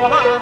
Yeah.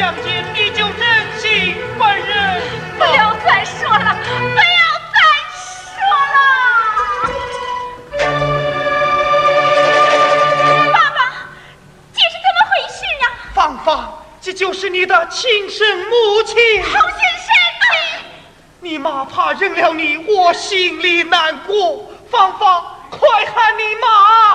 相见，你就忍心不忍？不要再说了，不要再说了。爸爸，这是怎么回事啊？芳芳，这就是你的亲生母亲。侯先生，你妈怕认了你，我心里难过。芳芳，快喊你妈。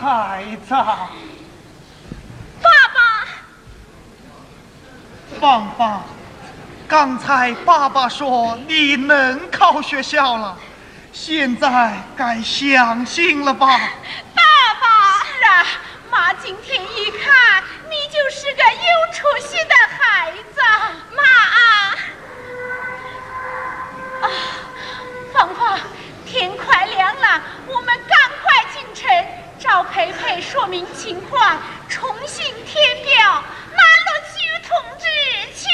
孩子，爸爸，芳芳，刚才爸爸说你能考学校了，现在该相信了吧？爸爸，是啊，妈今天一看你就是个有出息的孩子，妈啊，啊，芳芳，天快亮了，我们。赵培培说明情况，重新填表，马禄修同志。